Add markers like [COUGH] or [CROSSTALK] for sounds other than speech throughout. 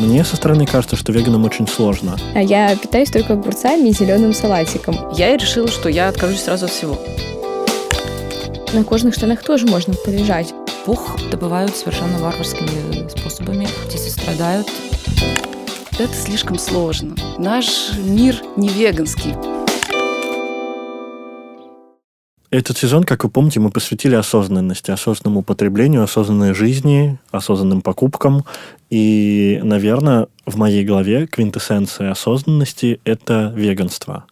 Мне со стороны кажется, что веганам очень сложно. А я питаюсь только огурцами и зеленым салатиком. Я решила, что я откажусь сразу от всего. На кожных штанах тоже можно полежать. Пух добывают совершенно варварскими способами. Птицы страдают. Это слишком сложно. Наш мир не веганский. Этот сезон, как вы помните, мы посвятили осознанности, осознанному употреблению, осознанной жизни, осознанным покупкам. И, наверное, в моей голове квинтэссенция осознанности – это веганство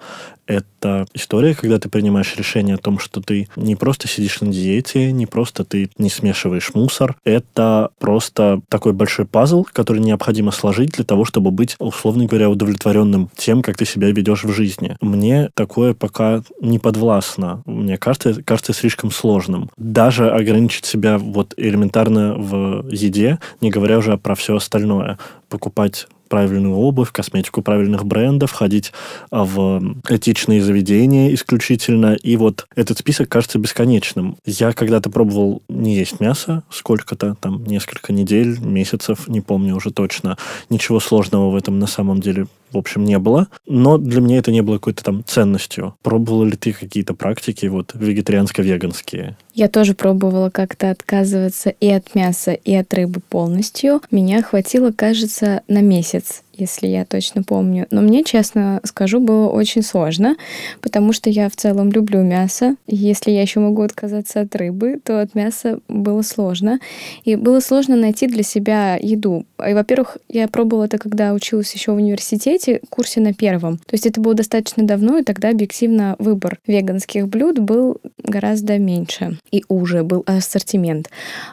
это история, когда ты принимаешь решение о том, что ты не просто сидишь на диете, не просто ты не смешиваешь мусор. Это просто такой большой пазл, который необходимо сложить для того, чтобы быть, условно говоря, удовлетворенным тем, как ты себя ведешь в жизни. Мне такое пока не подвластно. Мне кажется, кажется слишком сложным. Даже ограничить себя вот элементарно в еде, не говоря уже про все остальное. Покупать правильную обувь, косметику правильных брендов, ходить а, в этичные заведения исключительно. И вот этот список кажется бесконечным. Я когда-то пробовал не есть мясо сколько-то, там, несколько недель, месяцев, не помню уже точно. Ничего сложного в этом на самом деле в общем, не было. Но для меня это не было какой-то там ценностью. Пробовала ли ты какие-то практики вот вегетарианско-веганские? Я тоже пробовала как-то отказываться и от мяса, и от рыбы полностью. Меня хватило, кажется, на месяц если я точно помню. Но мне, честно скажу, было очень сложно, потому что я в целом люблю мясо. Если я еще могу отказаться от рыбы, то от мяса было сложно. И было сложно найти для себя еду. И, во-первых, я пробовала это, когда училась еще в университете, курсе на первом. То есть это было достаточно давно, и тогда объективно выбор веганских блюд был гораздо меньше и уже был ассортимент.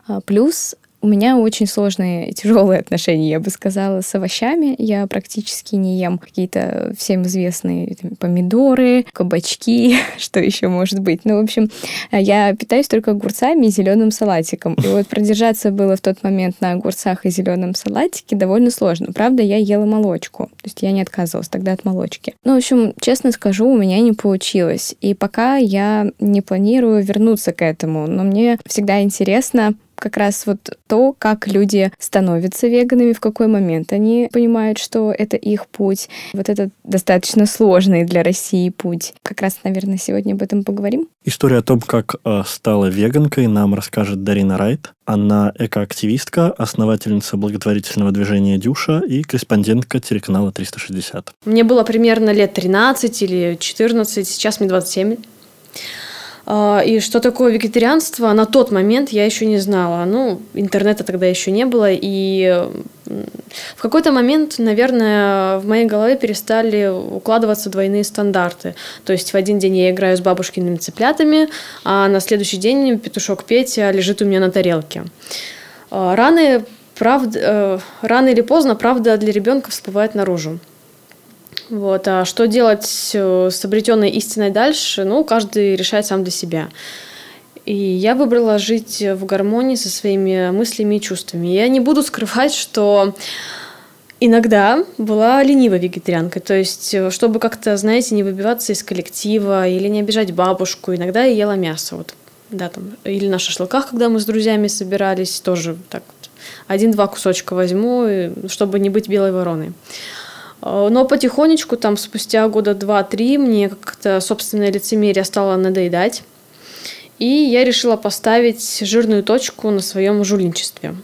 А, плюс у меня очень сложные, тяжелые отношения, я бы сказала, с овощами. Я практически не ем какие-то всем известные там, помидоры, кабачки, [LAUGHS] что еще может быть. Ну, в общем, я питаюсь только огурцами и зеленым салатиком. И вот продержаться было в тот момент на огурцах и зеленом салатике довольно сложно. Правда, я ела молочку. То есть я не отказывалась тогда от молочки. Ну, в общем, честно скажу, у меня не получилось. И пока я не планирую вернуться к этому. Но мне всегда интересно как раз вот то, как люди становятся веганами, в какой момент они понимают, что это их путь. Вот этот достаточно сложный для России путь. Как раз, наверное, сегодня об этом поговорим. История о том, как э, стала веганкой, нам расскажет Дарина Райт. Она экоактивистка, основательница благотворительного движения «Дюша» и корреспондентка телеканала 360. Мне было примерно лет 13 или 14, сейчас мне 27. А, и что такое вегетарианство, на тот момент я еще не знала. Ну, интернета тогда еще не было, и в какой-то момент, наверное, в моей голове перестали укладываться двойные стандарты. То есть в один день я играю с бабушкиными цыплятами, а на следующий день петушок Петя лежит у меня на тарелке. А, раны, правда, э, рано или поздно правда для ребенка всплывает наружу. Вот. А что делать э, с обретенной истиной дальше, ну, каждый решает сам для себя. И я выбрала жить в гармонии со своими мыслями и чувствами. Я не буду скрывать, что иногда была ленивой вегетарианкой. То есть, э, чтобы как-то, знаете, не выбиваться из коллектива или не обижать бабушку, иногда я ела мясо. Вот, да, там, или на шашлыках, когда мы с друзьями собирались, тоже так один-два кусочка возьму, чтобы не быть белой вороной. Э, но потихонечку, там, спустя года два-три, мне как-то собственное лицемерие стало надоедать. И я решила поставить жирную точку на своем жульничестве.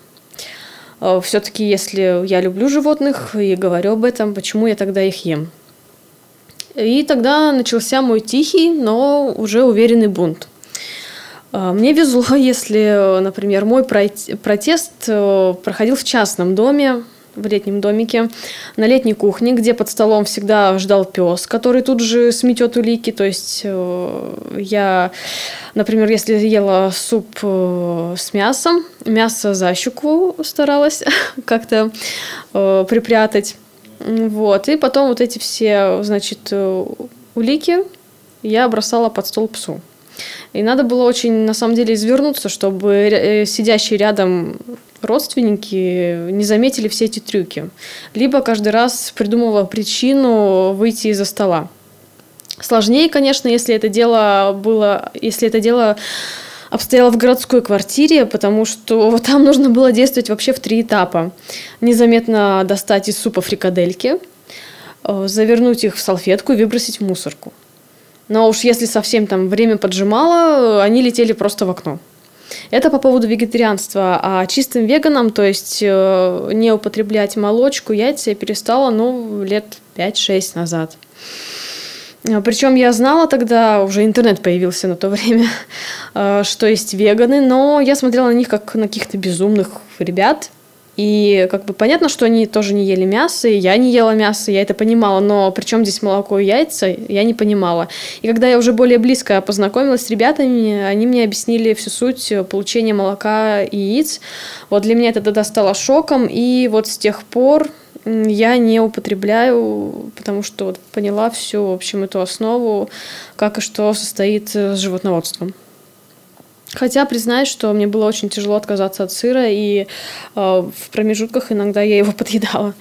Э, Все-таки, если я люблю животных и говорю об этом, почему я тогда их ем? И тогда начался мой тихий, но уже уверенный бунт. Э, мне везло, [LAUGHS] если, например, мой протест проходил в частном доме, в летнем домике, на летней кухне, где под столом всегда ждал пес, который тут же сметет улики. То есть э, я, например, если ела суп э, с мясом, мясо за щеку старалась [LAUGHS] как-то э, припрятать. Вот. И потом вот эти все, значит, улики я бросала под стол псу. И надо было очень, на самом деле, извернуться, чтобы сидящий рядом родственники не заметили все эти трюки. Либо каждый раз придумывала причину выйти из-за стола. Сложнее, конечно, если это дело было, если это дело обстояла в городской квартире, потому что [LAUGHS] там нужно было действовать вообще в три этапа. Незаметно достать из супа фрикадельки, э, завернуть их в салфетку и выбросить в мусорку. Но уж если совсем там время поджимало, они летели просто в окно. Это по поводу вегетарианства. А чистым веганом, то есть э, не употреблять молочку, яйца я перестала, ну, лет 5-6 назад. А, Причем я знала тогда, уже интернет появился на то время, [LAUGHS] э, что есть веганы, но я смотрела на них как на каких-то безумных ребят, и как бы понятно, что они тоже не ели мясо, и я не ела мясо, я это понимала, но при чем здесь молоко и яйца, я не понимала. И когда я уже более близко познакомилась с ребятами, они мне объяснили всю суть получения молока и яиц. Вот для меня это тогда стало шоком, и вот с тех пор я не употребляю, потому что вот поняла всю, в общем, эту основу, как и что состоит с животноводством. Хотя признаюсь, что мне было очень тяжело отказаться от сыра, и э, в промежутках иногда я его [LAUGHS] подъедала.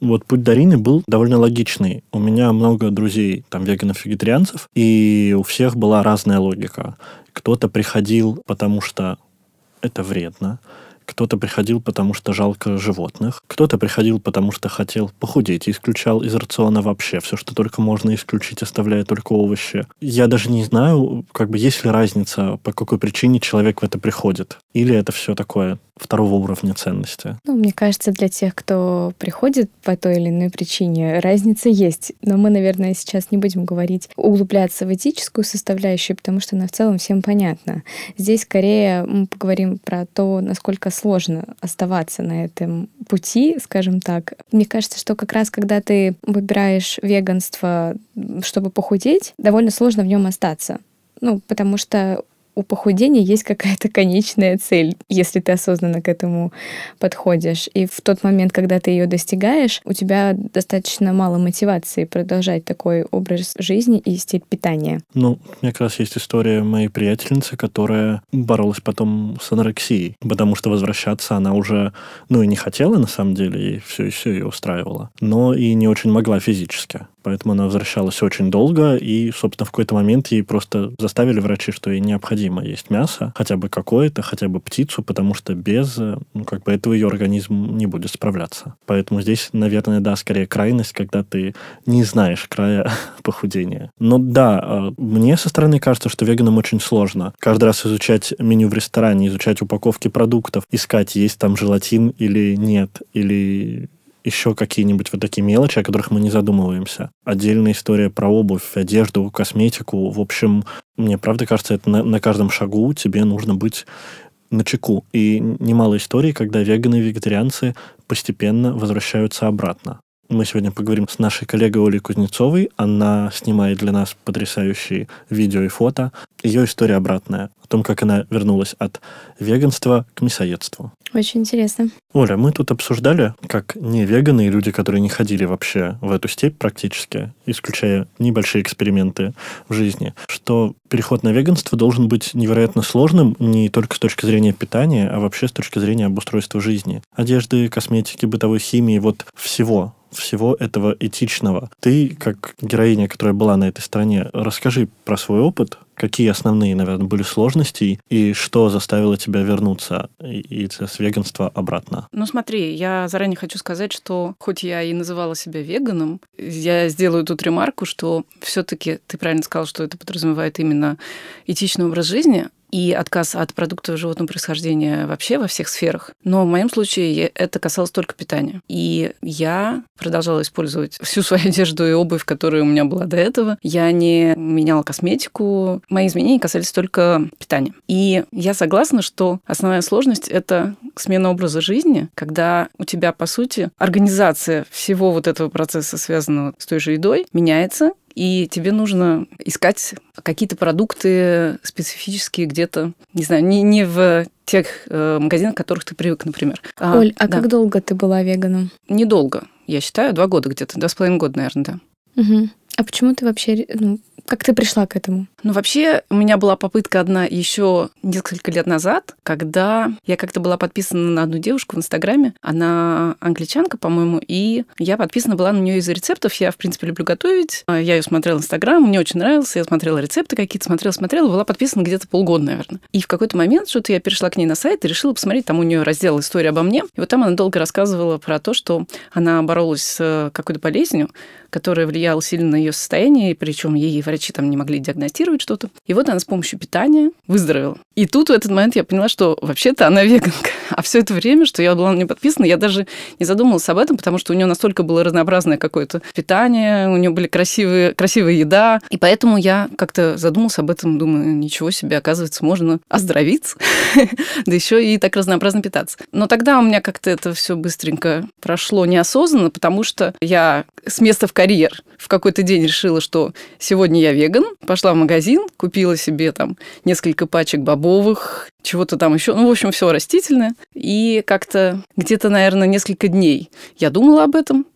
Вот путь Дарины был довольно логичный. У меня много друзей, там, веганов-вегетарианцев, и у всех была разная логика. Кто-то приходил, потому что это вредно, кто-то приходил, потому что жалко животных. Кто-то приходил, потому что хотел похудеть и исключал из рациона вообще все, что только можно исключить, оставляя только овощи. Я даже не знаю, как бы есть ли разница, по какой причине человек в это приходит. Или это все такое второго уровня ценности? Ну, мне кажется, для тех, кто приходит по той или иной причине, разница есть. Но мы, наверное, сейчас не будем говорить, углубляться в этическую составляющую, потому что она в целом всем понятна. Здесь скорее мы поговорим про то, насколько сложно оставаться на этом пути, скажем так. Мне кажется, что как раз когда ты выбираешь веганство, чтобы похудеть, довольно сложно в нем остаться. Ну, потому что у похудения есть какая-то конечная цель, если ты осознанно к этому подходишь. И в тот момент, когда ты ее достигаешь, у тебя достаточно мало мотивации продолжать такой образ жизни и стиль питания. Ну, у меня как раз есть история моей приятельницы, которая боролась потом с анорексией, потому что возвращаться она уже, ну, и не хотела, на самом деле, и все, и все ее устраивало, но и не очень могла физически. Поэтому она возвращалась очень долго, и, собственно, в какой-то момент ей просто заставили врачи, что ей необходимо есть мясо, хотя бы какое-то, хотя бы птицу, потому что без, ну, как бы этого ее организм не будет справляться. Поэтому здесь, наверное, да, скорее крайность, когда ты не знаешь края [LAUGHS] похудения. Но да, а, мне со стороны кажется, что веганам очень сложно. Каждый раз изучать меню в ресторане, изучать упаковки продуктов, искать, есть там желатин или нет, или еще какие-нибудь вот такие мелочи, о которых мы не задумываемся. Отдельная история про обувь, одежду, косметику. В общем, мне правда кажется, это на, на каждом шагу тебе нужно быть на чеку. И немало историй, когда веганы и вегетарианцы постепенно возвращаются обратно. Мы сегодня поговорим с нашей коллегой Олей Кузнецовой. Она снимает для нас потрясающие видео и фото. Ее история обратная. О том, как она вернулась от веганства к мясоедству. Очень интересно. Оля, мы тут обсуждали, как не веганы и люди, которые не ходили вообще в эту степь практически, исключая небольшие эксперименты в жизни, что переход на веганство должен быть невероятно сложным не только с точки зрения питания, а вообще с точки зрения обустройства жизни. Одежды, косметики, бытовой химии, вот всего всего этого этичного. Ты, как героиня, которая была на этой стране, расскажи про свой опыт, какие основные, наверное, были сложности и что заставило тебя вернуться из веганства обратно? Ну смотри, я заранее хочу сказать, что хоть я и называла себя веганом, я сделаю тут ремарку, что все-таки ты правильно сказал, что это подразумевает именно этичный образ жизни, и отказ от продуктов животного происхождения вообще во всех сферах. Но в моем случае это касалось только питания. И я продолжала использовать всю свою [LAUGHS] одежду и обувь, которая у меня была до этого. Я не меняла косметику. Мои изменения касались только питания. И я согласна, что основная сложность – это смена образа жизни, когда у тебя, по сути, организация всего вот этого процесса, связанного с той же едой, меняется, и тебе нужно искать какие-то продукты специфические где-то, не знаю, не, не в тех э, магазинах, к которых ты привык, например. А, Оль, а да. как долго ты была веганом? Недолго, я считаю, два года где-то, два с половиной года, наверное, да. Угу. А почему ты вообще, ну, как ты пришла к этому? Ну, вообще, у меня была попытка одна еще несколько лет назад, когда я как-то была подписана на одну девушку в Инстаграме. Она англичанка, по-моему, и я подписана была на нее из-за рецептов. Я, в принципе, люблю готовить. А, я ее смотрела Инстаграм, мне очень нравился. Я смотрела рецепты какие-то, смотрела, смотрела. Была подписана где-то полгода, наверное. И в какой-то момент что-то я перешла к ней на сайт и решила посмотреть. Там у нее раздел «История обо мне». И вот там она долго рассказывала про то, что она боролась с э, какой-то болезнью, которая влияла сильно на ее состояние, причем ей врачи там не могли диагностировать что-то. И вот она с помощью питания выздоровела. И тут в этот момент я поняла, что вообще-то она [LAUGHS] веганка. А все это время, что я была на нее подписана, я даже не задумывалась об этом, потому что у нее настолько было разнообразное какое-то питание, у нее были красивые, красивая еда. И поэтому я как-то задумалась об этом, думаю, ничего себе, оказывается, можно оздоровиться, [LAUGHS] да еще и так разнообразно питаться. Но тогда у меня как-то это все быстренько прошло неосознанно, потому что я с места в карьер в какой-то день решила, что сегодня я веган, пошла в магазин, купила себе там несколько пачек бобовых, чего-то там еще, ну, в общем, все растительное. И как-то где-то, наверное, несколько дней я думала об этом,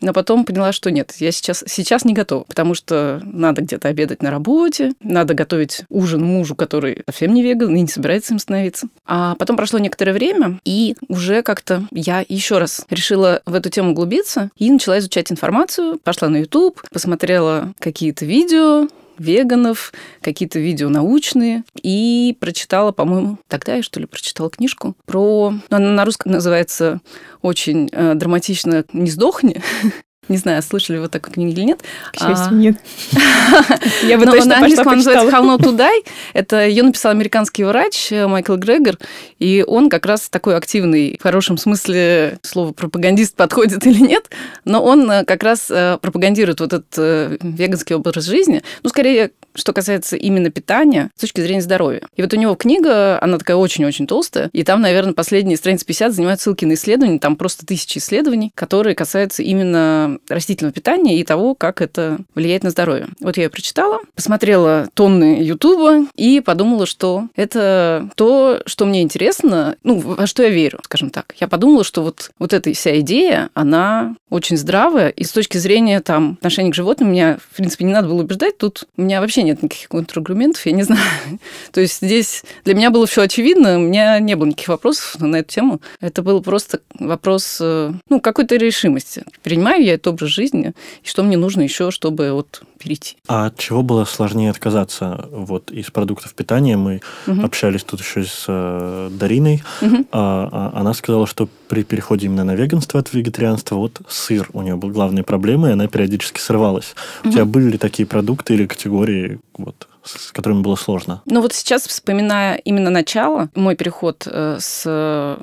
но потом поняла, что нет, я сейчас, сейчас не готова, потому что надо где-то обедать на работе, надо готовить ужин мужу, который совсем не веган и не собирается им становиться. А потом прошло некоторое время, и уже как-то я еще раз решила в эту тему углубиться и начала изучать информацию, пошла на YouTube, посмотрела какие-то видео, веганов, какие-то видео научные, и прочитала, по-моему, тогда я что ли прочитала книжку про... Ну, она на русском называется очень э, драматично «Не сдохни», [LAUGHS] не знаю, слышали вы такую книгу или нет. К счастью, а... нет. [LAUGHS] Я бы Но точно на английском она называется «How not to die». Это ее написал американский врач э, Майкл Грегор, и он как раз такой активный, в хорошем смысле слово пропагандист подходит или нет, но он э, как раз э, пропагандирует вот этот веганский образ жизни. Ну, скорее, что касается именно питания с точки зрения здоровья. И вот у него книга, она такая очень-очень толстая, и там, наверное, последние страницы 50 занимают ссылки на исследования, там просто тысячи исследований, которые касаются именно растительного питания и того, как это влияет на здоровье. Вот я ее прочитала, посмотрела тонны Ютуба и подумала, что это то, что мне интересно, ну, во что я верю, скажем так. Я подумала, что вот, вот эта вся идея, она очень здравая, и с точки зрения там отношения к животным меня, в принципе, не надо было убеждать, тут у меня вообще нет никаких контраргументов, я не знаю. [LAUGHS] То есть здесь для меня было все очевидно, у меня не было никаких вопросов на эту тему. Это был просто вопрос, э, ну, какой-то решимости. Принимаю я это этот образ жизни, и что мне нужно еще, чтобы вот перейти. А от чего было сложнее отказаться вот из продуктов питания? Мы угу. общались тут еще с э, Дариной. Угу. А, она сказала, что при переходе именно на веганство от вегетарианства, вот сыр у нее был главной проблемой, и она периодически срывалась. Угу. У тебя были ли такие продукты или категории, вот, с которыми было сложно? Ну вот сейчас, вспоминая именно начало, мой переход э, с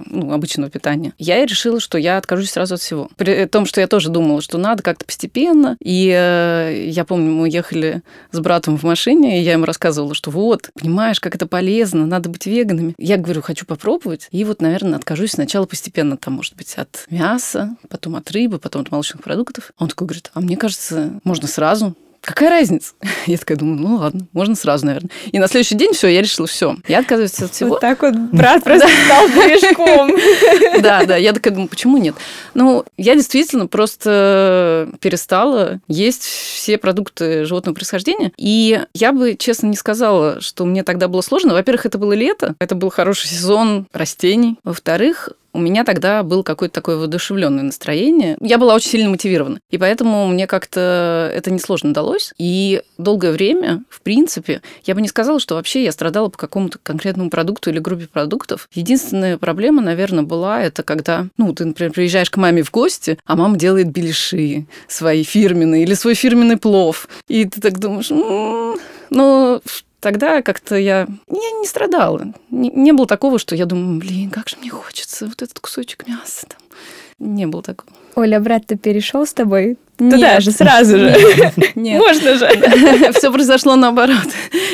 ну, обычного питания, я решила, что я откажусь сразу от всего. При том, что я тоже думала, что надо как-то постепенно. И э, я помню, мы ехали с братом в машине, и я ему рассказывала, что вот, понимаешь, как это полезно, надо быть веганами. Я говорю, хочу попробовать. И вот, наверное, откажусь сначала постепенно, там, может быть, от мяса, потом от рыбы, потом от молочных продуктов. Он такой говорит, а мне кажется, можно сразу какая разница? [LAUGHS] Я такая думаю, ну ладно, можно сразу, наверное. И на следующий день все, я решила, все, я отказываюсь от всего. Вот так вот [LAUGHS] брат просто стал движком. [LAUGHS] Да, да, я такая думаю, почему нет? Ну, я действительно просто перестала есть все продукты животного происхождения, и я бы, честно, не сказала, что мне тогда было сложно. Во-первых, это было лето, это был хороший сезон растений. Во-вторых, у меня тогда было какое-то такое воодушевленное настроение. Я была очень сильно мотивирована. И поэтому мне как-то это несложно далось. И долгое время, в принципе, я бы не сказала, что вообще я страдала по какому-то конкретному продукту или группе продуктов. Единственная проблема, наверное, была это когда, ну, ты, например, приезжаешь к маме в гости, а мама делает беляши свои фирменные или свой фирменный плов. И ты так думаешь, ну, тогда как-то я, я не страдала. Не, не было такого, что я думаю, блин, как же мне хочется вот этот кусочек мяса. Там. Не было такого. Оля, брат-то перешел с тобой Туда же, сразу же. [LAUGHS] Нет. Можно же. [LAUGHS] Все произошло наоборот.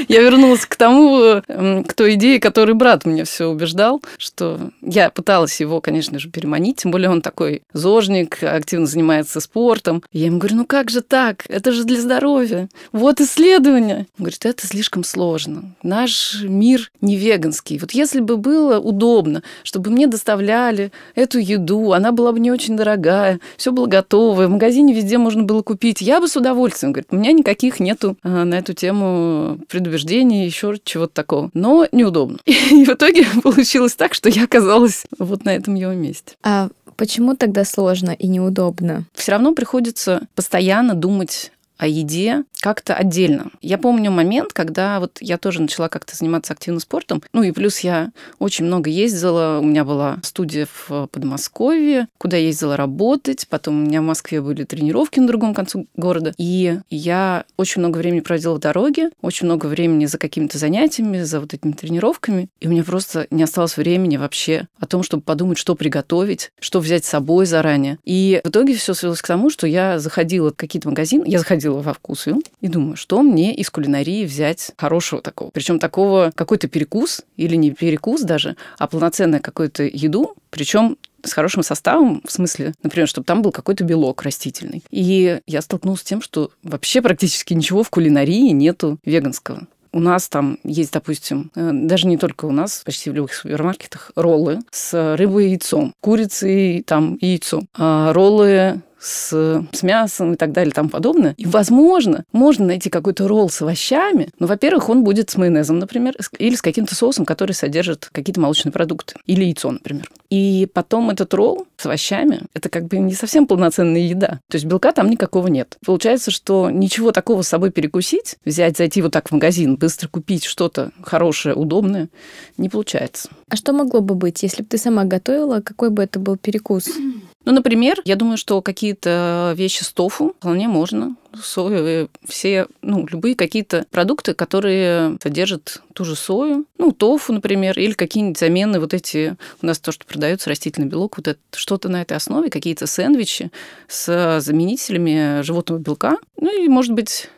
Я вернулась к тому, к той идее, которой брат мне все убеждал, что я пыталась его, конечно же, переманить, тем более он такой зожник, активно занимается спортом. Я ему говорю, ну как же так? Это же для здоровья. Вот исследование. Он говорит, это слишком сложно. Наш мир не веганский. Вот если бы было удобно, чтобы мне доставляли эту еду, она была бы не очень дорогая, все было готово, в магазине везде можно было купить, я бы с удовольствием. Говорит, у меня никаких нету а, на эту тему предубеждений, еще чего-то такого. Но неудобно. [LAUGHS] И в итоге [LAUGHS] получилось так, что я оказалась вот на этом его месте. А почему тогда сложно и неудобно? Все равно приходится постоянно думать о еде как-то отдельно. Я помню момент, когда вот я тоже начала как-то заниматься активным спортом. Ну и плюс я очень много ездила. У меня была студия в Подмосковье, куда я ездила работать. Потом у меня в Москве были тренировки на другом концу города. И я очень много времени проводила в дороге, очень много времени за какими-то занятиями, за вот этими тренировками. И у меня просто не осталось времени вообще о том, чтобы подумать, что приготовить, что взять с собой заранее. И в итоге все свелось к тому, что я заходила в какие-то магазины, я заходила во вкусвилл и думаю, что мне из кулинарии взять хорошего такого. Причем такого какой-то перекус или не перекус даже, а полноценную какую-то еду, причем с хорошим составом, в смысле, например, чтобы там был какой-то белок растительный. И я столкнулась с тем, что вообще практически ничего в кулинарии нету веганского. У нас там есть, допустим, э, даже не только у нас, почти в любых супермаркетах, роллы с рыбой и яйцом, курицей там и яйцом, а роллы с, с мясом и так далее тому подобное. И, возможно, можно найти какой-то ролл с овощами, но, во-первых, он будет с майонезом, например, или с каким-то соусом, который содержит какие-то молочные продукты, или яйцо, например. И потом этот ролл с овощами, это как бы не совсем полноценная еда. То есть белка там никакого нет. Получается, что ничего такого с собой перекусить, взять, зайти вот так в магазин, быстро купить что-то хорошее, удобное, не получается. А что могло бы быть, если бы ты сама готовила, какой бы это был перекус? Ну, например, я думаю, что какие-то вещи с тофу вполне можно. Соевые, все, ну, любые какие-то продукты, которые содержат ту же сою, ну, тофу, например, или какие-нибудь замены, вот эти, у нас то, что продается, растительный белок, вот это, что-то на этой основе, какие-то сэндвичи с заменителями животного белка, ну, и, может быть,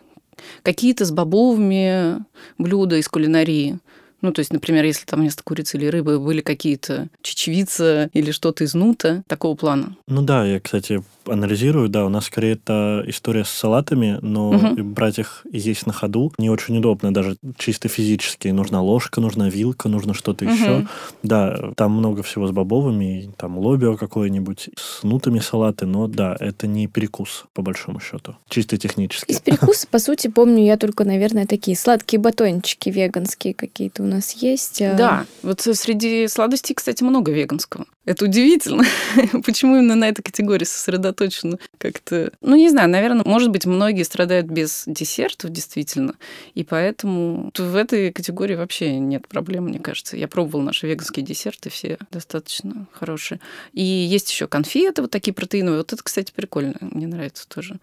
какие-то с бобовыми блюда из кулинарии. Ну, то есть, например, если там вместо курицы или рыбы были какие-то чечевица или что-то из нута, такого плана. Ну да, я, кстати, анализирую, да, у нас скорее это история с салатами, но угу. брать их и есть на ходу не очень удобно, даже чисто физически. Нужна ложка, нужна вилка, нужно что-то угу. еще. Да, там много всего с бобовыми, там лобио какое-нибудь, с нутами салаты, но да, это не перекус, по большому счету, чисто технически. Из перекуса, по сути, помню я только, наверное, такие сладкие батончики веганские какие-то у нас есть. А да, вот среди сладостей, кстати, много веганского. Это удивительно. [LAUGHS] Почему именно на этой категории [LAUGHS] сосредоточено как-то... Ну, не знаю, наверное, может быть, многие страдают без десертов, действительно, и поэтому в этой категории вообще нет проблем, мне кажется. Я пробовала наши веганские десерты, все достаточно хорошие. И есть еще конфеты, вот такие протеиновые. Вот это, кстати, прикольно, мне нравится тоже.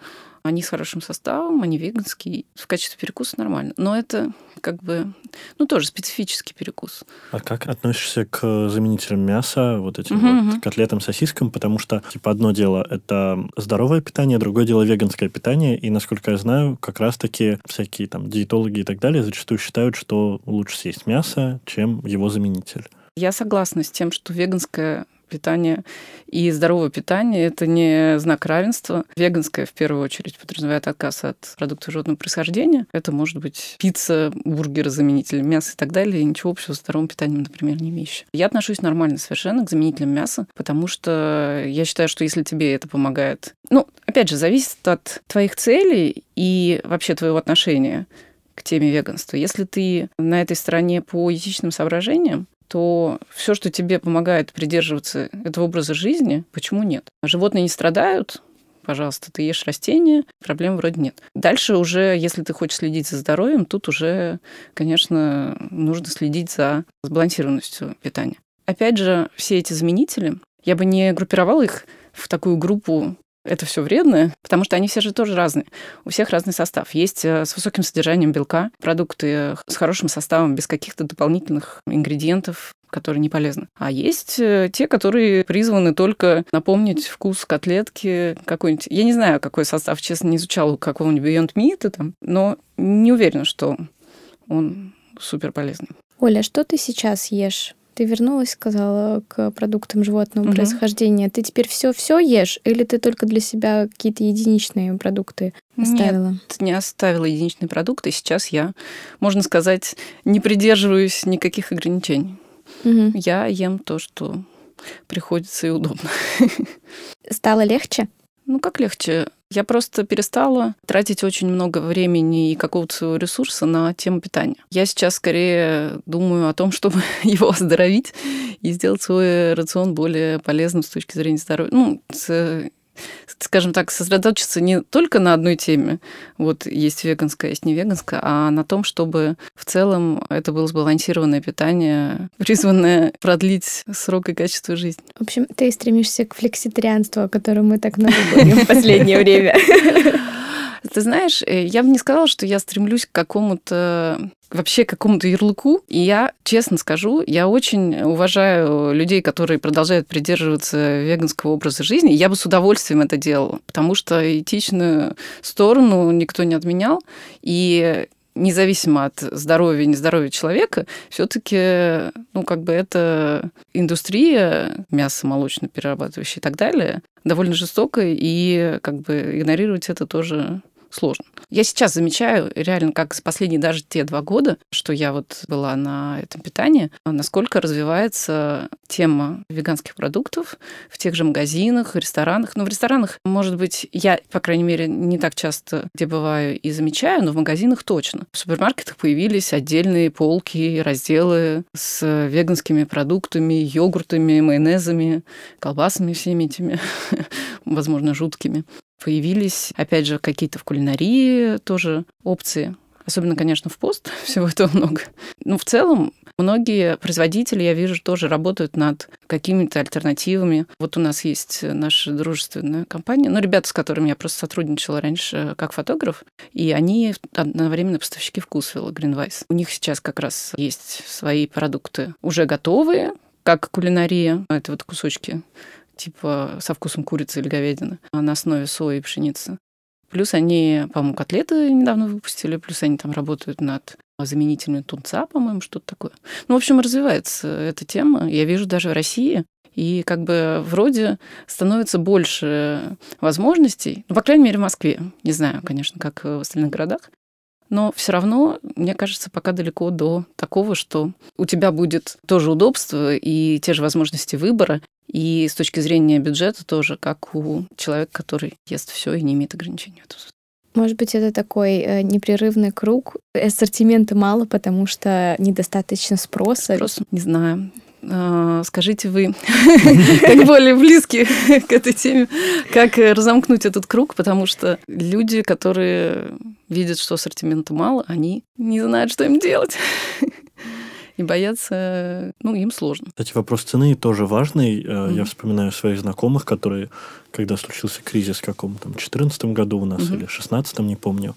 Они с хорошим составом, они веганские. В качестве перекуса нормально. Но это как бы, ну, тоже специфический перекус. А как относишься к заменителям мяса, вот этим угу, вот угу. котлетам, сосискам? Потому что, типа, одно дело — это здоровое питание, другое дело — веганское питание. И, насколько я знаю, как раз-таки всякие там диетологи и так далее зачастую считают, что лучше съесть мясо, чем его заменитель. Я согласна с тем, что веганское питание и здоровое питание – это не знак равенства. Веганское, в первую очередь, подразумевает отказ от продуктов животного происхождения. Это может быть пицца, бургеры, заменители мяса и так далее, и ничего общего с здоровым питанием, например, не имеющие. Я отношусь нормально совершенно к заменителям мяса, потому что я считаю, что если тебе это помогает... Ну, опять же, зависит от твоих целей и вообще твоего отношения к теме веганства. Если ты на этой стороне по этичным соображениям, то все, что тебе помогает придерживаться этого образа жизни, почему нет? Животные не страдают, пожалуйста, ты ешь растения, проблем вроде нет. Дальше уже, если ты хочешь следить за здоровьем, тут уже, конечно, нужно следить за сбалансированностью питания. Опять же, все эти заменители, я бы не группировала их в такую группу это все вредное, потому что они все же тоже разные. У всех разный состав. Есть э, с высоким содержанием белка, продукты с хорошим составом, без каких-то дополнительных ингредиентов, которые не полезны. А есть э, те, которые призваны только напомнить вкус котлетки какой-нибудь. Я не знаю, какой состав, честно, не изучала какого-нибудь Beyond Meat, там, но не уверена, что он супер полезный. Оля, что ты сейчас ешь? Ты вернулась, сказала, к продуктам животного угу. происхождения. Ты теперь все все ешь, или ты только для себя какие-то единичные продукты оставила? Нет, не оставила единичные продукты. Сейчас я, можно сказать, не придерживаюсь никаких ограничений. Угу. Я ем то, что приходится и удобно. [LAUGHS] Стало легче? Ну, как легче? Я просто перестала тратить очень много времени и какого-то своего ресурса на тему питания. Я сейчас скорее думаю о том, [LAUGHS] чтобы его оздоровить и сделать свой рацион более полезным с точки зрения здоровья. Ну, с скажем так, сосредоточиться не только на одной теме, вот есть веганская, есть не веганская, а на том, чтобы в целом это было сбалансированное питание, [LAUGHS] призванное продлить срок и качество жизни. В общем, ты стремишься к флекситарианству, о котором мы так много говорим в последнее время. [LAUGHS] Ты знаешь, э, я бы не сказала, что я стремлюсь к какому-то вообще какому-то ярлыку. И я, честно скажу, я очень уважаю людей, которые продолжают придерживаться веганского образа жизни. Я бы с удовольствием это делала, потому что этичную сторону никто не отменял. И независимо от здоровья и нездоровья человека, все-таки, ну, как бы это индустрия мясо молочно перерабатывающая и так далее, довольно жестокая, и как бы игнорировать это тоже сложно. Я сейчас замечаю, реально, как за последние даже те два года, что я вот была на этом питании, насколько развивается тема веганских продуктов в тех же магазинах, ресторанах. Ну, в ресторанах, может быть, я, по крайней мере, не так часто где бываю и замечаю, но в магазинах точно. В супермаркетах появились отдельные полки, разделы с веганскими продуктами, йогуртами, майонезами, колбасами всеми этими, [LAUGHS] возможно, жуткими. Появились, опять же, какие-то в кулинарии тоже опции. Особенно, конечно, в пост [LAUGHS] всего этого много. Но в целом многие производители, я вижу, тоже работают над какими-то альтернативами. Вот у нас есть наша дружественная компания, ну, ребята, с которыми я просто сотрудничала раньше как фотограф, и они одновременно поставщики вкусвилла Greenwise. У них сейчас как раз есть свои продукты уже готовые, как кулинария. Это вот кусочки типа со вкусом курицы или говядины на основе сои и пшеницы. Плюс они, по-моему, котлеты недавно выпустили, плюс они там работают над заменителями тунца, по-моему, что-то такое. Ну, в общем, развивается эта тема. Я вижу даже в России. И как бы вроде становится больше возможностей, ну, по крайней мере, в Москве. Не знаю, конечно, как в остальных городах. Но все равно, мне кажется, пока далеко до такого, что у тебя будет тоже удобство и те же возможности выбора, и с точки зрения бюджета тоже, как у человека, который ест все и не имеет ограничений. Может быть, это такой э, непрерывный круг. Ассортимента мало, потому что недостаточно спроса. Спрос, не знаю. А, скажите вы, [LAUGHS] как более близкие к этой теме, как разомкнуть этот круг, потому что люди, которые видят, что ассортимента мало, они не знают, что им делать и бояться, ну, им сложно. Кстати, вопрос цены тоже важный. Mm-hmm. Я вспоминаю своих знакомых, которые, когда случился кризис в каком-то 2014 году у нас mm-hmm. или 2016, не помню,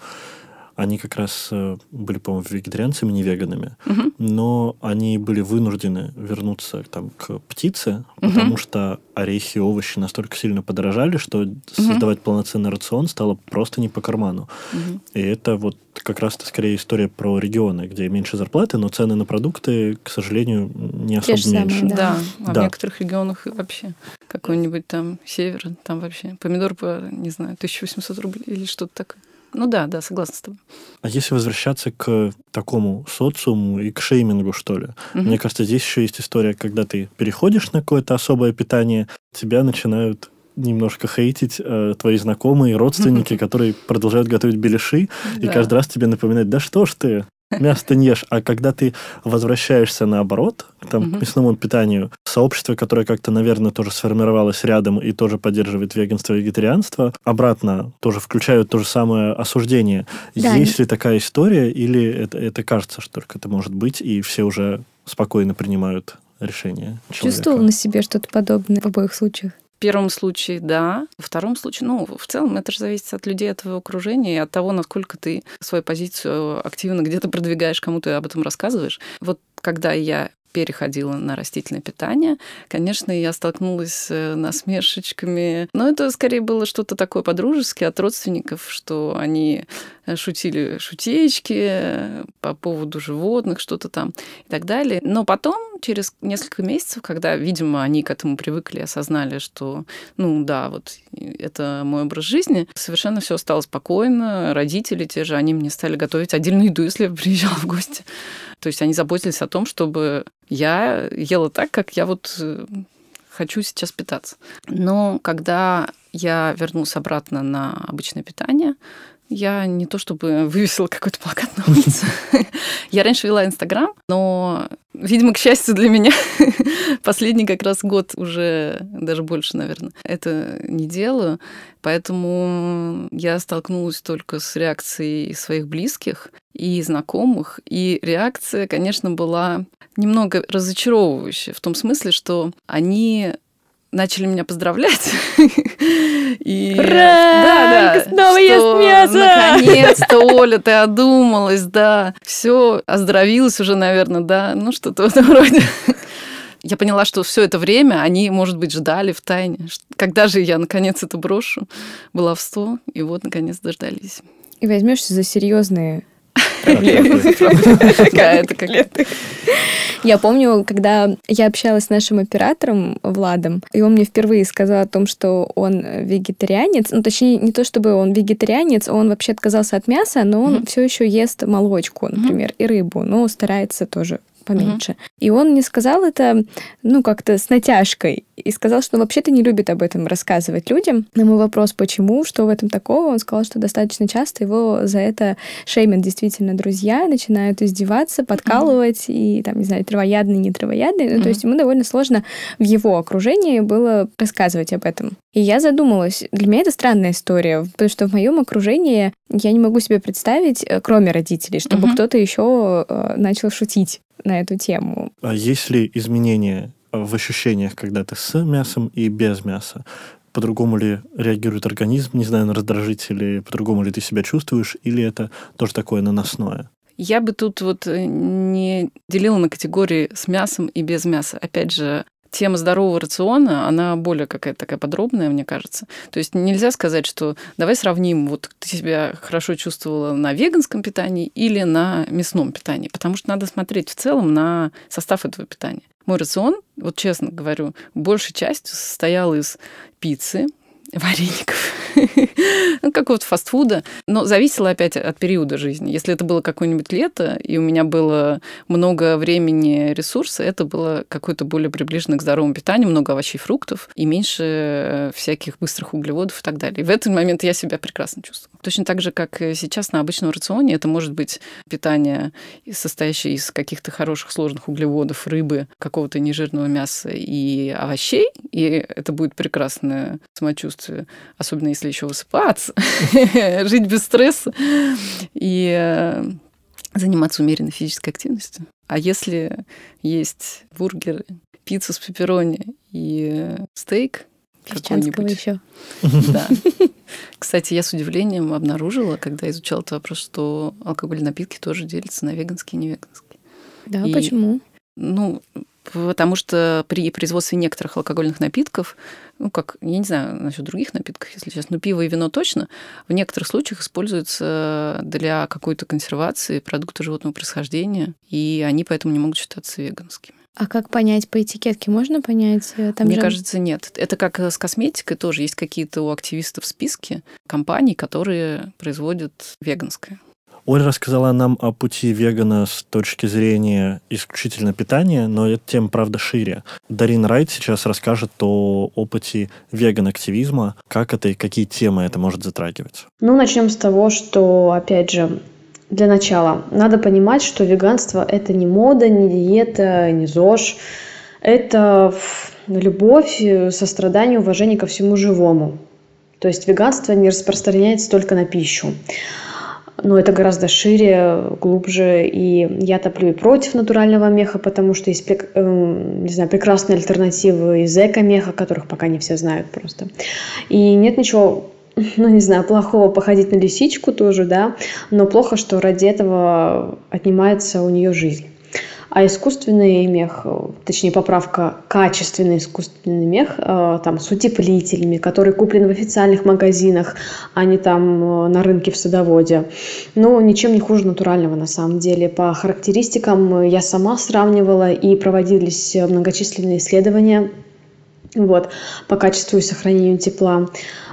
они как раз э, были, по-моему, вегетарианцами, не веганами, угу. но они были вынуждены вернуться там, к птице, угу. потому что орехи и овощи настолько сильно подорожали, что угу. создавать полноценный рацион стало просто не по карману. Угу. И это вот как раз-то скорее история про регионы, где меньше зарплаты, но цены на продукты, к сожалению, не особо Те меньше. Самые, да, а да. в некоторых регионах вообще какой-нибудь там север, там вообще помидор по, не знаю, 1800 рублей или что-то такое. Ну да, да, согласна с тобой. А если возвращаться к такому социуму и к шеймингу, что ли? Угу. Мне кажется, здесь еще есть история, когда ты переходишь на какое-то особое питание, тебя начинают немножко хейтить э, твои знакомые, родственники, которые продолжают готовить беляши, и каждый раз тебе напоминать, да что ж ты, мясо не ешь. А когда ты возвращаешься наоборот, там, угу. к мясному питанию, сообщество, которое как-то, наверное, тоже сформировалось рядом и тоже поддерживает веганство и вегетарианство, обратно тоже включают то же самое осуждение. Да, Есть ли такая история, или это, это кажется, что только это может быть, и все уже спокойно принимают решение человека? Чувствовал на себе что-то подобное в обоих случаях? Первом случае, да. Во втором случае, ну, в целом, это же зависит от людей, от твоего окружения и от того, насколько ты свою позицию активно где-то продвигаешь, кому ты об этом рассказываешь. Вот когда я переходила на растительное питание. Конечно, я столкнулась с э, насмешечками, но это скорее было что-то такое подружеское от родственников, что они э, шутили шутечки по поводу животных, что-то там и так далее. Но потом, через несколько месяцев, когда, видимо, они к этому привыкли, осознали, что, ну да, вот это мой образ жизни, совершенно все стало спокойно. Родители те же, они мне стали готовить отдельную еду, если я приезжала в гости. То есть они заботились о том, чтобы я ела так, как я вот э, хочу сейчас питаться. Но когда я вернулась обратно на обычное питание, я не то чтобы вывесила какой-то плакат на улице. [LAUGHS] Я раньше вела Инстаграм, но, видимо, к счастью для меня, [LAUGHS] последний как раз год уже, даже больше, наверное, это не делаю. Поэтому я столкнулась только с реакцией своих близких и знакомых. И реакция, конечно, была немного разочаровывающая в том смысле, что они начали меня поздравлять. [LAUGHS] И... Ура! Да, да. Снова ест мясо! Наконец-то, [LAUGHS] Оля, ты одумалась, да. Все, оздоровилась уже, наверное, да. Ну, что-то в этом роде. [LAUGHS] Я поняла, что все это время они, может быть, ждали в тайне. Когда же я, наконец, это брошу? Была в сто, и вот, наконец, дождались. И возьмешься за серьезные [LAUGHS] Я помню, когда я общалась с нашим оператором Владом, и он мне впервые сказал о том, что он вегетарианец. Ну, точнее, не то чтобы он вегетарианец, он вообще отказался от мяса, но он все еще ест молочку, например, и рыбу, но старается тоже поменьше. Угу. И он мне сказал это, ну, как-то с натяжкой. И сказал, что вообще-то не любит об этом рассказывать людям. На мой вопрос, почему, что в этом такого, он сказал, что достаточно часто его за это шеймят действительно друзья, начинают издеваться, подкалывать, угу. и там, не знаю, травоядный, не травоядный. Угу. Ну, то есть ему довольно сложно в его окружении было рассказывать об этом. И я задумалась, для меня это странная история, потому что в моем окружении я не могу себе представить, э, кроме родителей, чтобы угу. кто-то еще э, начал шутить на эту тему. А есть ли изменения в ощущениях, когда ты с мясом и без мяса? По-другому ли реагирует организм, не знаю, на раздражители, по-другому ли ты себя чувствуешь, или это тоже такое наносное? Я бы тут вот э, не делила на категории с мясом и без мяса. Опять же, тема здорового рациона, она более какая-то такая подробная, мне кажется. То есть нельзя сказать, что давай сравним, вот ты себя хорошо чувствовала на веганском питании или на мясном питании, потому что надо смотреть в целом на состав этого питания. Мой рацион, вот честно говорю, большей частью состоял из пиццы, вареников, [LAUGHS] ну, какого-то фастфуда. Но зависело опять от периода жизни. Если это было какое-нибудь лето, и у меня было много времени, ресурса, это было какое-то более приближенное к здоровому питанию, много овощей, фруктов и меньше э, всяких быстрых углеводов и так далее. И в этот момент я себя прекрасно чувствую. Точно так же, как сейчас на обычном рационе, это может быть питание, состоящее из каких-то хороших сложных углеводов, рыбы, какого-то нежирного мяса и овощей, и это будет прекрасное самочувствие, особенно если еще высыпаться, [LAUGHS] жить без стресса и э, заниматься умеренной физической активностью. А если есть бургеры, пицца с пепперони и стейк, Песчанского еще. Да. Кстати, я с удивлением обнаружила, когда изучала этот вопрос, что алкогольные напитки тоже делятся на веганские и невеганские. Да, и, почему? Ну, потому что при производстве некоторых алкогольных напитков, ну, как, я не знаю насчет других напитков, если честно, но пиво и вино точно, в некоторых случаях используются для какой-то консервации продукты животного происхождения, и они поэтому не могут считаться веганскими. А как понять по этикетке? Можно понять? Э, там Мне же... кажется, нет. Это как с косметикой тоже. Есть какие-то у активистов списки компаний, которые производят веганское. Оля рассказала нам о пути вегана с точки зрения исключительно питания, но эта тема, правда, шире. Дарин Райт сейчас расскажет о опыте веган-активизма, как это и какие темы это может затрагивать. Ну, начнем с того, что, опять же, для начала надо понимать, что веганство – это не мода, не диета, не ЗОЖ. Это любовь, сострадание, уважение ко всему живому. То есть веганство не распространяется только на пищу но это гораздо шире, глубже, и я топлю и против натурального меха, потому что есть, эм, не знаю, прекрасные альтернативы из эко-меха, которых пока не все знают просто. И нет ничего [LAUGHS] ну, не знаю, плохого походить на лисичку тоже, да, но плохо, что ради этого отнимается у нее жизнь. А искусственный мех, точнее поправка, качественный искусственный мех, э, там, с утеплителями, который куплен в официальных магазинах, а не там э, на рынке в садоводе, ну, ничем не хуже натурального на самом деле. По характеристикам я сама сравнивала и проводились многочисленные исследования вот, по качеству и сохранению тепла.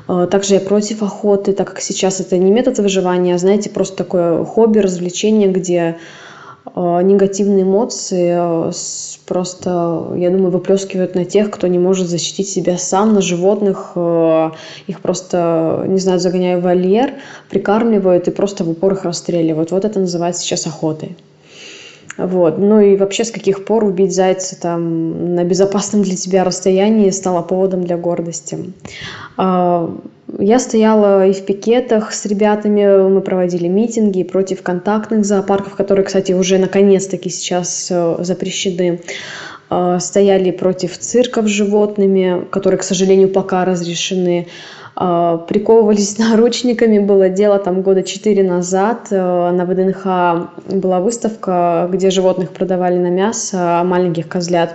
Э, также я против охоты, так как сейчас это не метод выживания, а, знаете, просто такое хобби, развлечение, где э, негативные эмоции э, просто, я думаю, выплескивают на тех, кто не может защитить себя сам, на животных. Их просто, не знаю, загоняют в вольер, прикармливают и просто в упор их расстреливают. Вот это называется сейчас охотой. Вот. Ну и вообще с каких пор убить зайца там на безопасном для тебя расстоянии стало поводом для гордости. А, я стояла и в пикетах с ребятами, мы проводили митинги против контактных зоопарков, которые, кстати, уже наконец-таки сейчас э, запрещены. А, стояли против цирков с животными, которые, к сожалению, пока разрешены. А, приковывались [LAUGHS] наручниками. Было дело там года четыре назад. Э, на ВДНХ была выставка, где животных продавали на мясо, маленьких козлят.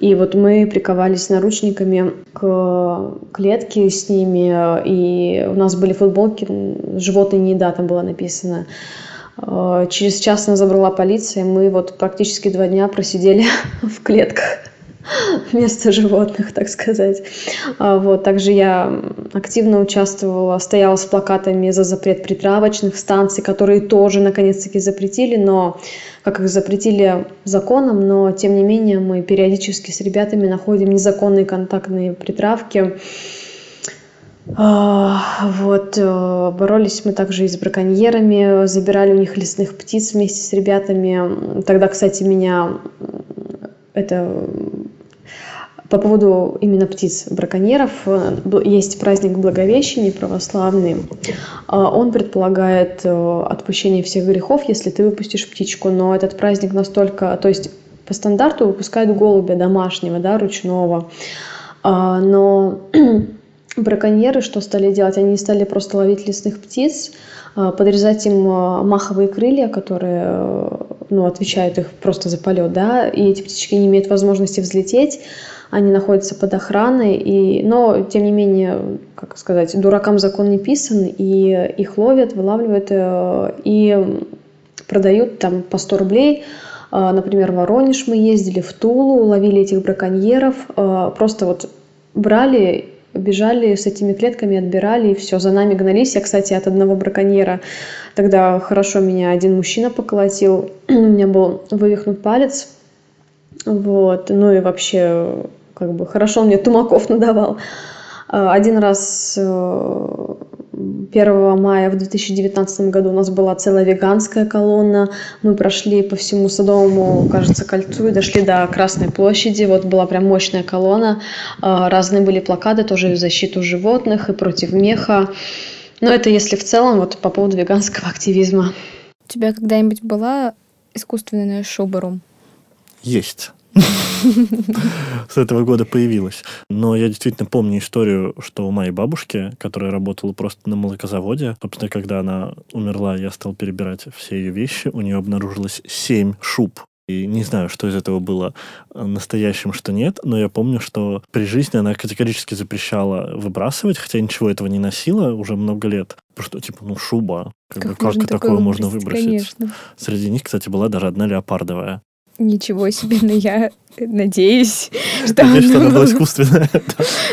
И вот мы приковались наручниками к клетке с ними, и у нас были футболки «Животные не еда» там было написано. Э, через час нас забрала полиция, и мы вот практически два дня просидели [LAUGHS] в клетках [LAUGHS] вместо животных, так сказать. А, вот. Также я активно участвовала, стояла с плакатами за запрет притравочных станций, которые тоже наконец-таки запретили, но как их запретили законом, но тем не менее мы периодически с ребятами находим незаконные контактные притравки. А, вот, э, боролись мы также и с браконьерами, забирали у них лесных птиц вместе с ребятами. Тогда, кстати, меня это по поводу именно птиц браконьеров э, есть праздник Благовещения православный. А, он предполагает э, отпущение всех грехов, если ты выпустишь птичку, но этот праздник настолько, то есть по стандарту выпускают голубя домашнего, да, ручного, а, но [CLEARS THROAT] браконьеры что стали делать? Они стали просто ловить лесных птиц, а, подрезать им маховые крылья, которые ну, отвечают их просто за полет, да, и эти птички не имеют возможности взлететь, они находятся под охраной, и, но, тем не менее, как сказать, дуракам закон не писан, и их ловят, вылавливают э, и продают там по 100 рублей. Э, например, в Воронеж мы ездили, в Тулу, ловили этих браконьеров, э, просто вот брали бежали с этими клетками, отбирали, и все, за нами гнались. Я, кстати, от одного браконьера тогда хорошо меня один мужчина поколотил, [CLEARS THROAT] у меня был вывихнут палец, вот, ну и вообще, как бы, хорошо мне тумаков надавал. А, один раз 1 э, мая в 2019 году у нас была целая веганская колонна. Мы прошли по всему Садовому, кажется, кольцу и дошли до Красной площади. Вот была прям мощная колонна. А, разные были плакаты тоже в защиту животных и против меха. Но это если в целом вот по поводу веганского активизма. У тебя когда-нибудь была искусственная шубарум? Есть. [LAUGHS] С этого года появилась. Но я действительно помню историю, что у моей бабушки, которая работала просто на молокозаводе, собственно, когда она умерла, я стал перебирать все ее вещи, у нее обнаружилось семь шуб и не знаю, что из этого было настоящим, что нет, но я помню, что при жизни она категорически запрещала выбрасывать, хотя ничего этого не носила уже много лет. Потому что, типа, ну, шуба. Как, как, бы, как такое, такое можно выбросить? Конечно. Среди них, кстати, была даже одна леопардовая. Ничего себе, но я надеюсь, что Надеюсь, она... была [LAUGHS] искусственная.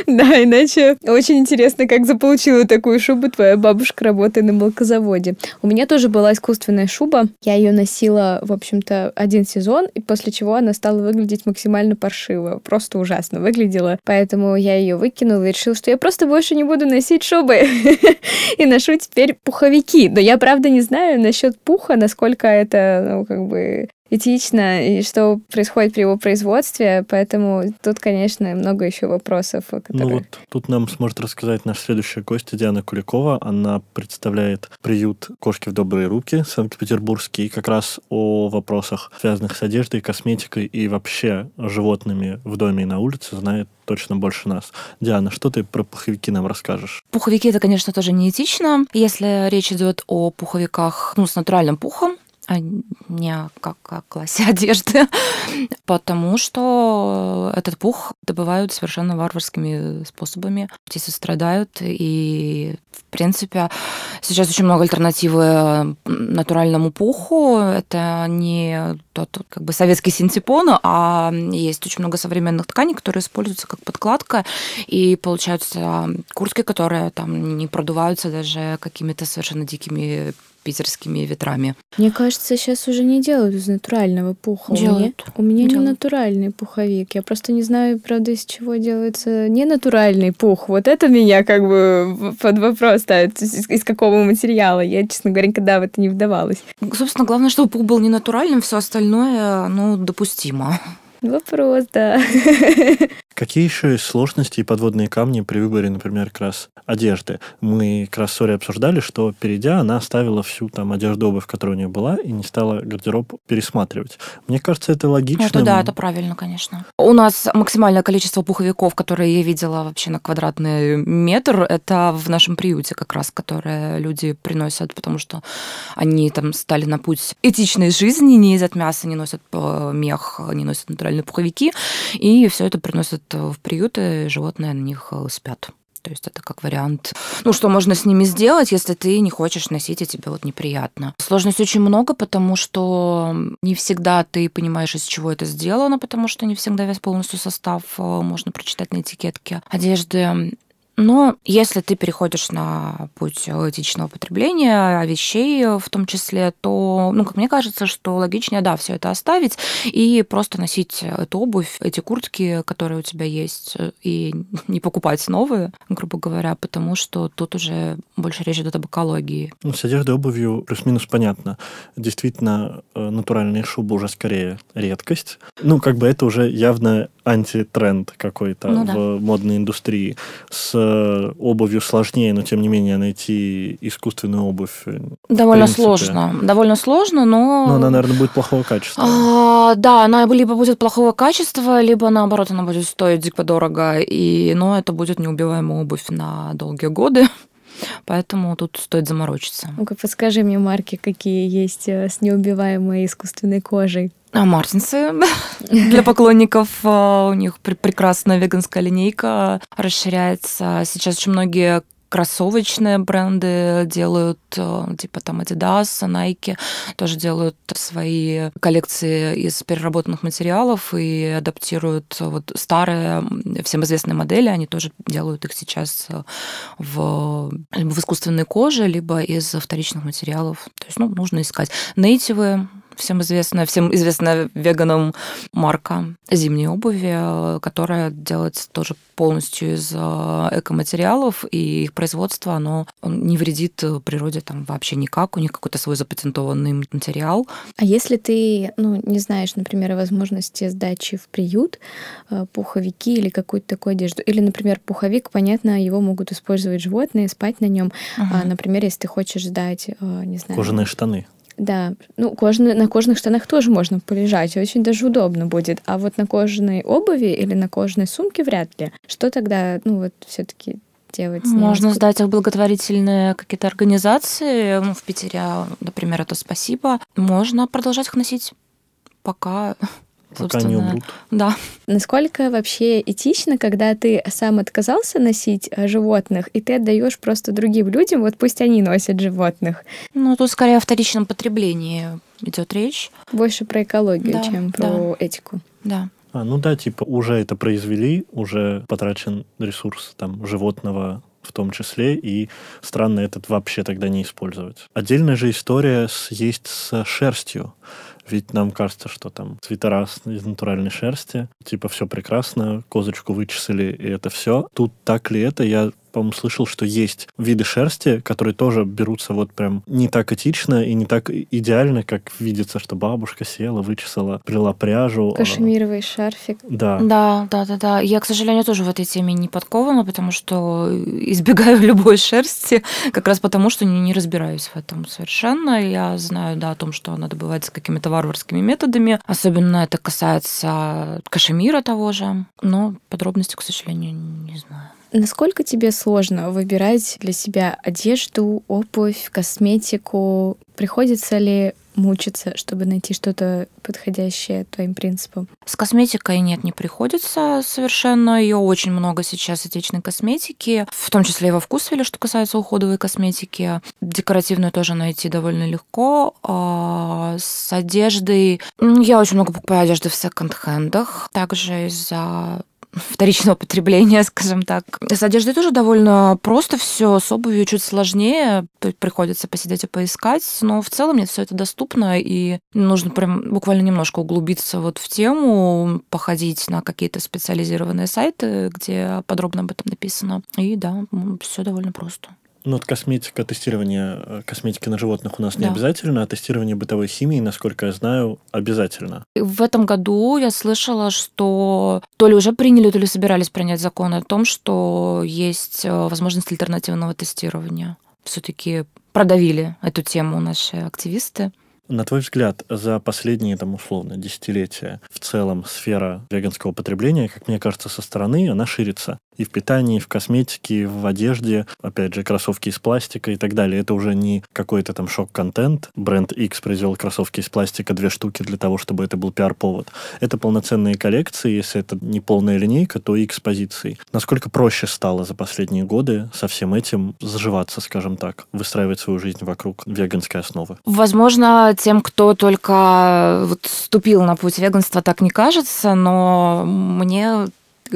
Да, иначе очень интересно, как заполучила такую шубу твоя бабушка, работая на молокозаводе. У меня тоже была искусственная шуба. Я ее носила, в общем-то, один сезон, и после чего она стала выглядеть максимально паршиво. Просто ужасно выглядела. Поэтому я ее выкинула и решила, что я просто больше не буду носить шубы. [LAUGHS] И ношу теперь пуховики. Но я, правда, не знаю насчет пуха, насколько это, ну, как бы этично и что происходит при его производстве, поэтому тут, конечно, много еще вопросов. Которые... Ну вот тут нам сможет рассказать наш следующий гость Диана Куликова. Она представляет приют «Кошки в добрые руки» Санкт-Петербургский, и как раз о вопросах, связанных с одеждой, косметикой и вообще животными в доме и на улице знает точно больше нас. Диана, что ты про пуховики нам расскажешь? Пуховики это, конечно, тоже неэтично. Если речь идет о пуховиках ну, с натуральным пухом, не как о классе [LAUGHS] одежды, потому что этот пух добывают совершенно варварскими способами. Птицы страдают, и, в принципе, сейчас очень много альтернативы натуральному пуху. Это не тот как бы советский синтепон, а есть очень много современных тканей, которые используются как подкладка, и получаются куртки, которые там не продуваются даже какими-то совершенно дикими питерскими ветрами. Мне кажется, сейчас уже не делают из натурального пуха. Делают. У меня, у меня делают. не натуральный пуховик. Я просто не знаю, правда, из чего делается не натуральный пух. Вот это меня как бы под вопрос ставит. Из, из какого материала. Я, честно говоря, никогда в это не вдавалась. Собственно, главное, чтобы пух был не натуральным, все остальное, ну, допустимо. Вопрос, да. [LAUGHS] Какие еще есть сложности и подводные камни при выборе, например, как раз одежды? Мы как раз с Сори обсуждали, что перейдя, она оставила всю там одежду, обувь, которая у нее была, и не стала гардероб пересматривать. Мне кажется, это логично. Это да, это правильно, конечно. У нас максимальное количество пуховиков, которые я видела вообще на квадратный метр, это в нашем приюте как раз, которые люди приносят, потому что они там стали на путь этичной жизни, не едят мясо, не носят э, мех, не носят натуральные пуховики, и все это приносят в приюты, животные на них э, спят. То есть это как вариант, ну, что можно с ними сделать, если ты не хочешь носить, и тебе вот неприятно. Сложностей очень много, потому что не всегда ты понимаешь, из чего это сделано, потому что не всегда весь полностью состав э, можно прочитать на этикетке одежды. Но если ты переходишь на путь этичного потребления вещей в том числе, то, ну, как мне кажется, что логичнее, да, все это оставить и просто носить эту обувь, эти куртки, которые у тебя есть, и [LAUGHS] не покупать новые, грубо говоря, потому что тут уже больше речь идет об экологии. Ну, с одеждой обувью плюс-минус понятно. Действительно, натуральные шубы уже скорее редкость. Ну, как бы это уже явно антитренд какой-то ну, да. в модной индустрии. С обувью сложнее, но тем не менее найти искусственную обувь. Довольно сложно. Довольно сложно, но. Но она, наверное, будет плохого качества. А, да, она либо будет плохого качества, либо наоборот, она будет стоить дико дорого. И, но это будет неубиваемая обувь на долгие годы. Поэтому тут стоит заморочиться. Ну-ка, подскажи мне марки, какие есть с неубиваемой искусственной кожей. А Мартинсы [LAUGHS] для поклонников у них прекрасная веганская линейка расширяется. Сейчас очень многие кроссовочные бренды делают, типа там Adidas, Nike, тоже делают свои коллекции из переработанных материалов и адаптируют вот старые, всем известные модели, они тоже делают их сейчас в, либо в искусственной коже, либо из вторичных материалов. То есть, ну, нужно искать. Нейтивы, всем известная, всем известная веганам марка зимней обуви, которая делается тоже полностью из э, экоматериалов, и их производство, оно не вредит природе там вообще никак, у них какой-то свой запатентованный материал. А если ты, ну, не знаешь, например, о возможности сдачи в приют, э, пуховики или какую-то такую одежду, или, например, пуховик, понятно, его могут использовать животные, спать на нем, uh-huh. а, например, если ты хочешь сдать, э, не знаю... Кожаные штаны. Да, ну кожаные, на кожаных штанах тоже можно полежать, очень даже удобно будет. А вот на кожаной обуви или на кожаной сумке вряд ли. Что тогда, ну вот все-таки делать? Можно сдать их благотворительные какие-то организации. Ну, в Питере, например, это спасибо. Можно продолжать их носить, пока Пока не умрут. Да. Насколько вообще этично, когда ты сам отказался носить э, животных, и ты отдаешь просто другим людям, вот пусть они носят животных? Ну, тут скорее о вторичном потреблении идет речь. Больше про экологию, да, чем про да. этику. Да. А, ну да, типа уже это произвели, уже потрачен ресурс там животного в том числе, и странно этот вообще тогда не использовать. Отдельная же история с, есть с шерстью. Ведь нам кажется, что там свитера из натуральной шерсти, типа все прекрасно, козочку вычесали, и это все. Тут так ли это, я по-моему, слышал, что есть виды шерсти, которые тоже берутся вот прям не так этично и не так идеально, как видится, что бабушка села, вычесала, прила пряжу. Кашемировый шарфик. Да. Да, да, да, да. Я, к сожалению, тоже в этой теме не подкована, потому что избегаю [LAUGHS] любой шерсти, как раз потому, что не, не разбираюсь в этом совершенно. Я знаю, да, о том, что она добывается какими-то варварскими методами. Особенно это касается кашемира того же. Но подробности, к сожалению, не знаю. Насколько тебе сложно выбирать для себя одежду, обувь, косметику? Приходится ли мучиться, чтобы найти что-то подходящее твоим принципам? С косметикой нет, не приходится совершенно. Ее очень много сейчас отечественной косметики, в том числе и во вкусвеле, что касается уходовой косметики. Декоративную тоже найти довольно легко. А с одеждой... Я очень много покупаю одежды в секонд-хендах. Также из-за вторичного потребления, [LAUGHS] скажем так. С одеждой тоже довольно просто все, с обувью чуть сложнее, приходится посидеть и поискать, но в целом мне все это доступно, и нужно прям буквально немножко углубиться вот в тему, походить на какие-то специализированные сайты, где подробно об этом написано. И да, все довольно просто. Ну, вот косметика, тестирование э, косметики на животных у нас не да. обязательно, а тестирование бытовой химии, насколько я знаю, обязательно. В этом году я слышала, что то ли уже приняли, то ли собирались принять закон о том, что есть э, возможность альтернативного тестирования. Все-таки продавили эту тему наши активисты. На твой взгляд, за последние, там, условно, десятилетия в целом сфера веганского потребления, как мне кажется, со стороны, она ширится и в питании, и в косметике, и в одежде. Опять же, кроссовки из пластика и так далее. Это уже не какой-то там шок-контент. Бренд X произвел кроссовки из пластика, две штуки для того, чтобы это был пиар-повод. Это полноценные коллекции. Если это не полная линейка, то X позиций. Насколько проще стало за последние годы со всем этим заживаться, скажем так, выстраивать свою жизнь вокруг веганской основы? Возможно, тем, кто только вот вступил на путь веганства, так не кажется, но мне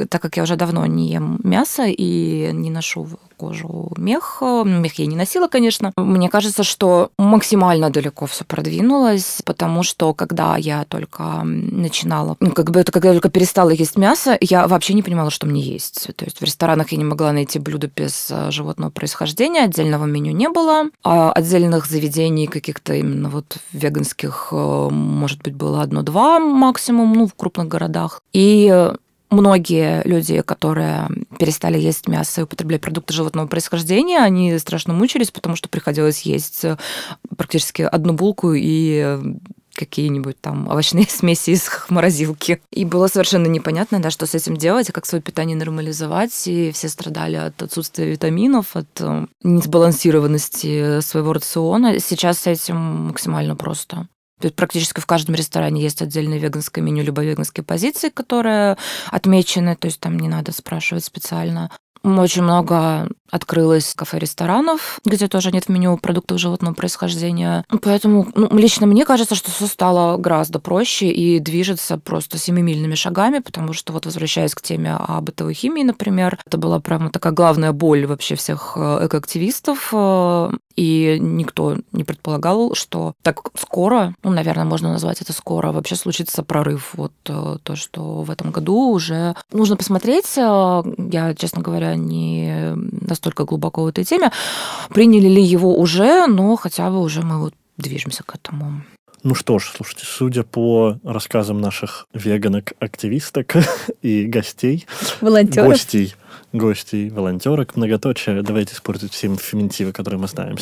так как я уже давно не ем мясо и не ношу кожу мех, мех я не носила, конечно, мне кажется, что максимально далеко все продвинулось, потому что когда я только начинала, ну, как бы это когда я только перестала есть мясо, я вообще не понимала, что мне есть. То есть в ресторанах я не могла найти блюдо без э, животного происхождения, отдельного меню не было, а отдельных заведений каких-то именно вот веганских, э, может быть, было одно-два максимум, ну, в крупных городах. И многие люди, которые перестали есть мясо и употреблять продукты животного происхождения, они страшно мучились, потому что приходилось есть э, практически одну булку и э, какие-нибудь там овощные [LAUGHS] смеси из морозилки. И было совершенно непонятно, да, что с этим делать, как свое питание нормализовать. И все страдали от отсутствия витаминов, от э, несбалансированности своего рациона. Сейчас с этим максимально просто. Есть практически в каждом ресторане есть отдельное веганское меню, либо веганские позиции, которые отмечены, то есть там не надо спрашивать специально. Очень много открылось кафе-ресторанов, где тоже нет в меню продуктов животного происхождения. Поэтому ну, лично мне кажется, что все стало гораздо проще и движется просто семимильными шагами, потому что вот возвращаясь к теме о бытовой химии, например, это была прямо такая главная боль вообще всех э, экоактивистов, э, и никто не предполагал, что так скоро, ну, наверное, можно назвать это скоро, вообще случится прорыв. Вот э, то, что в этом году уже нужно посмотреть. Я, честно говоря, не настолько глубоко в этой теме, приняли ли его уже, но хотя бы уже мы вот движемся к этому. Ну что ж, слушайте, судя по рассказам наших веганок-активисток [LAUGHS] и гостей, волонтеров, гостей, гостей, волонтерок, многоточие, давайте использовать все феминитивы, которые мы знаем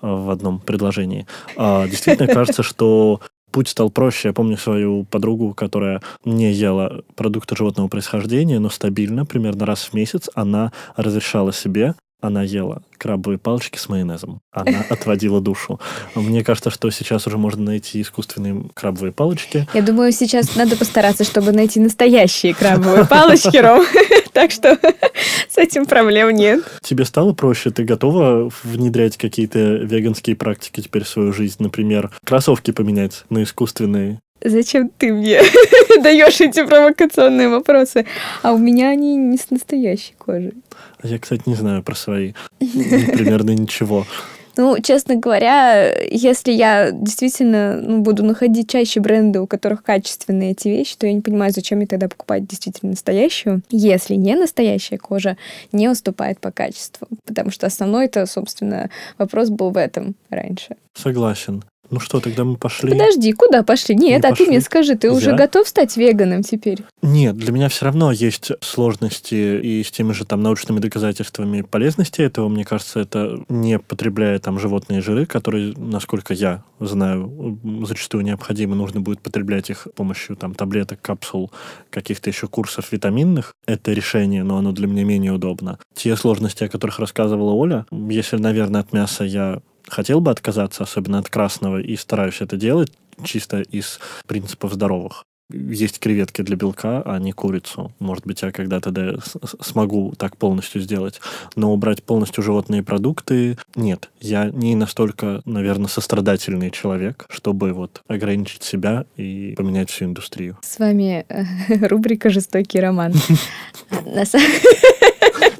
в одном предложении. А, действительно [LAUGHS] кажется, что путь стал проще. Я помню свою подругу, которая не ела продукты животного происхождения, но стабильно, примерно раз в месяц, она разрешала себе она ела крабовые палочки с майонезом. Она [LAUGHS] отводила душу. Мне кажется, что сейчас уже можно найти искусственные крабовые палочки. Я думаю, сейчас надо постараться, чтобы найти настоящие крабовые палочки, Ром. [LAUGHS] Так что [LAUGHS] с этим проблем нет. Тебе стало проще? Ты готова внедрять какие-то веганские практики теперь в свою жизнь? Например, кроссовки поменять на искусственные? Зачем ты мне [LAUGHS] даешь эти провокационные вопросы? А у меня они не с настоящей кожей. Я, кстати, не знаю про свои. Примерно ничего. [LAUGHS] Ну, честно говоря, если я действительно ну, буду находить чаще бренды, у которых качественные эти вещи, то я не понимаю, зачем мне тогда покупать действительно настоящую, если не настоящая кожа не уступает по качеству. Потому что основной это, собственно, вопрос был в этом раньше. Согласен. Ну что, тогда мы пошли. Подожди, куда пошли? Нет, не а пошли. ты мне скажи, ты Я? уже готов стать веганом теперь? Нет, для меня все равно есть сложности и с теми же там научными доказательствами полезности этого. Мне кажется, это не потребляя там животные жиры, которые, насколько я знаю, зачастую необходимо, нужно будет потреблять их с помощью там таблеток, капсул, каких-то еще курсов витаминных. Это решение, но оно для меня менее удобно. Те сложности, о которых рассказывала Оля, если, наверное, от мяса я хотел бы отказаться, особенно от красного, и стараюсь это делать чисто из принципов здоровых. есть креветки для белка, а не курицу. Может быть, я когда-то да, смогу так полностью сделать. Но убрать полностью животные продукты нет. Я не настолько, наверное, сострадательный человек, чтобы вот ограничить себя и поменять всю индустрию. С вами э, [LAUGHS] рубрика «Жестокий роман». [LAUGHS]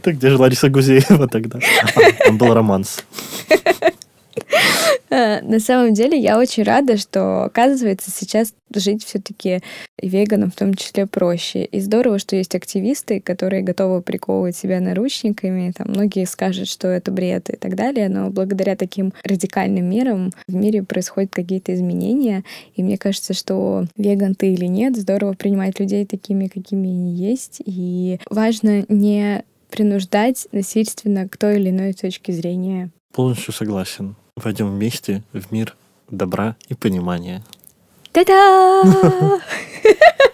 Так где же Лариса Гузеева тогда? [LAUGHS] Там был романс. Э, на самом деле я очень рада, что, оказывается, сейчас жить все-таки веганам в том числе проще. И здорово, что есть активисты, которые готовы приковывать себя наручниками. Там многие скажут, что это бред и так далее, но благодаря таким радикальным мерам в мире происходят какие-то изменения. И мне кажется, что веган ты или нет, здорово принимать людей такими, какими они есть. И важно не принуждать насильственно к той или иной точке зрения. Полностью согласен. Войдем вместе в мир добра и понимания. Та-да! [LAUGHS]